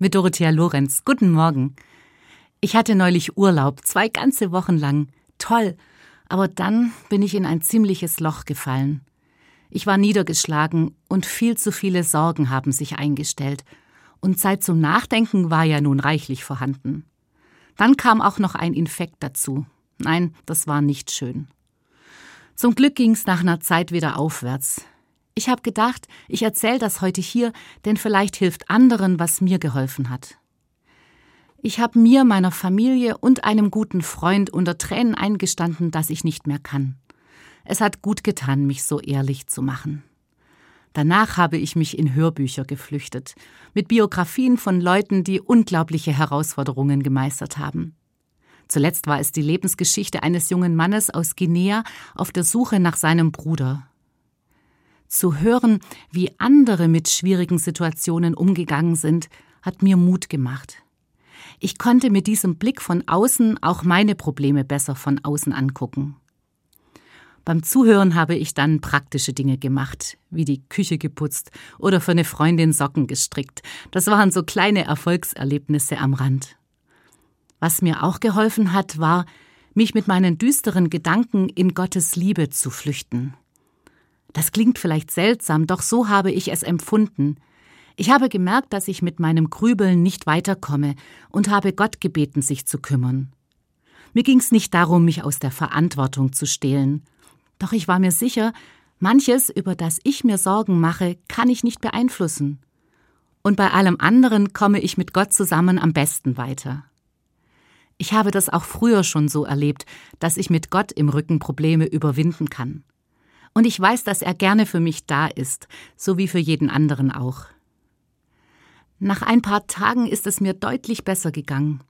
mit Dorothea Lorenz. Guten Morgen. Ich hatte neulich Urlaub, zwei ganze Wochen lang. Toll. Aber dann bin ich in ein ziemliches Loch gefallen. Ich war niedergeschlagen und viel zu viele Sorgen haben sich eingestellt. Und Zeit zum Nachdenken war ja nun reichlich vorhanden. Dann kam auch noch ein Infekt dazu. Nein, das war nicht schön. Zum Glück ging's nach einer Zeit wieder aufwärts. Ich habe gedacht, ich erzähle das heute hier, denn vielleicht hilft anderen, was mir geholfen hat. Ich habe mir, meiner Familie und einem guten Freund unter Tränen eingestanden, dass ich nicht mehr kann. Es hat gut getan, mich so ehrlich zu machen. Danach habe ich mich in Hörbücher geflüchtet, mit Biografien von Leuten, die unglaubliche Herausforderungen gemeistert haben. Zuletzt war es die Lebensgeschichte eines jungen Mannes aus Guinea auf der Suche nach seinem Bruder. Zu hören, wie andere mit schwierigen Situationen umgegangen sind, hat mir Mut gemacht. Ich konnte mit diesem Blick von außen auch meine Probleme besser von außen angucken. Beim Zuhören habe ich dann praktische Dinge gemacht, wie die Küche geputzt oder für eine Freundin Socken gestrickt. Das waren so kleine Erfolgserlebnisse am Rand. Was mir auch geholfen hat, war, mich mit meinen düsteren Gedanken in Gottes Liebe zu flüchten. Das klingt vielleicht seltsam, doch so habe ich es empfunden. Ich habe gemerkt, dass ich mit meinem Grübeln nicht weiterkomme und habe Gott gebeten, sich zu kümmern. Mir ging es nicht darum, mich aus der Verantwortung zu stehlen. Doch ich war mir sicher, manches, über das ich mir Sorgen mache, kann ich nicht beeinflussen. Und bei allem anderen komme ich mit Gott zusammen am besten weiter. Ich habe das auch früher schon so erlebt, dass ich mit Gott im Rücken Probleme überwinden kann. Und ich weiß, dass er gerne für mich da ist, so wie für jeden anderen auch. Nach ein paar Tagen ist es mir deutlich besser gegangen.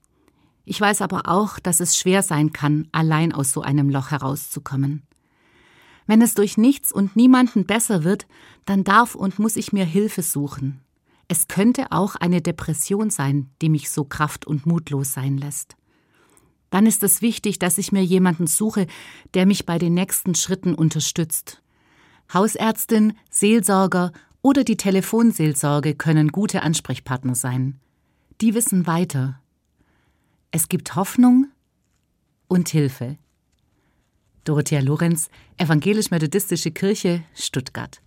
Ich weiß aber auch, dass es schwer sein kann, allein aus so einem Loch herauszukommen. Wenn es durch nichts und niemanden besser wird, dann darf und muss ich mir Hilfe suchen. Es könnte auch eine Depression sein, die mich so kraft- und mutlos sein lässt dann ist es wichtig, dass ich mir jemanden suche, der mich bei den nächsten Schritten unterstützt. Hausärztin, Seelsorger oder die Telefonseelsorge können gute Ansprechpartner sein. Die wissen weiter. Es gibt Hoffnung und Hilfe. Dorothea Lorenz, Evangelisch-Methodistische Kirche, Stuttgart.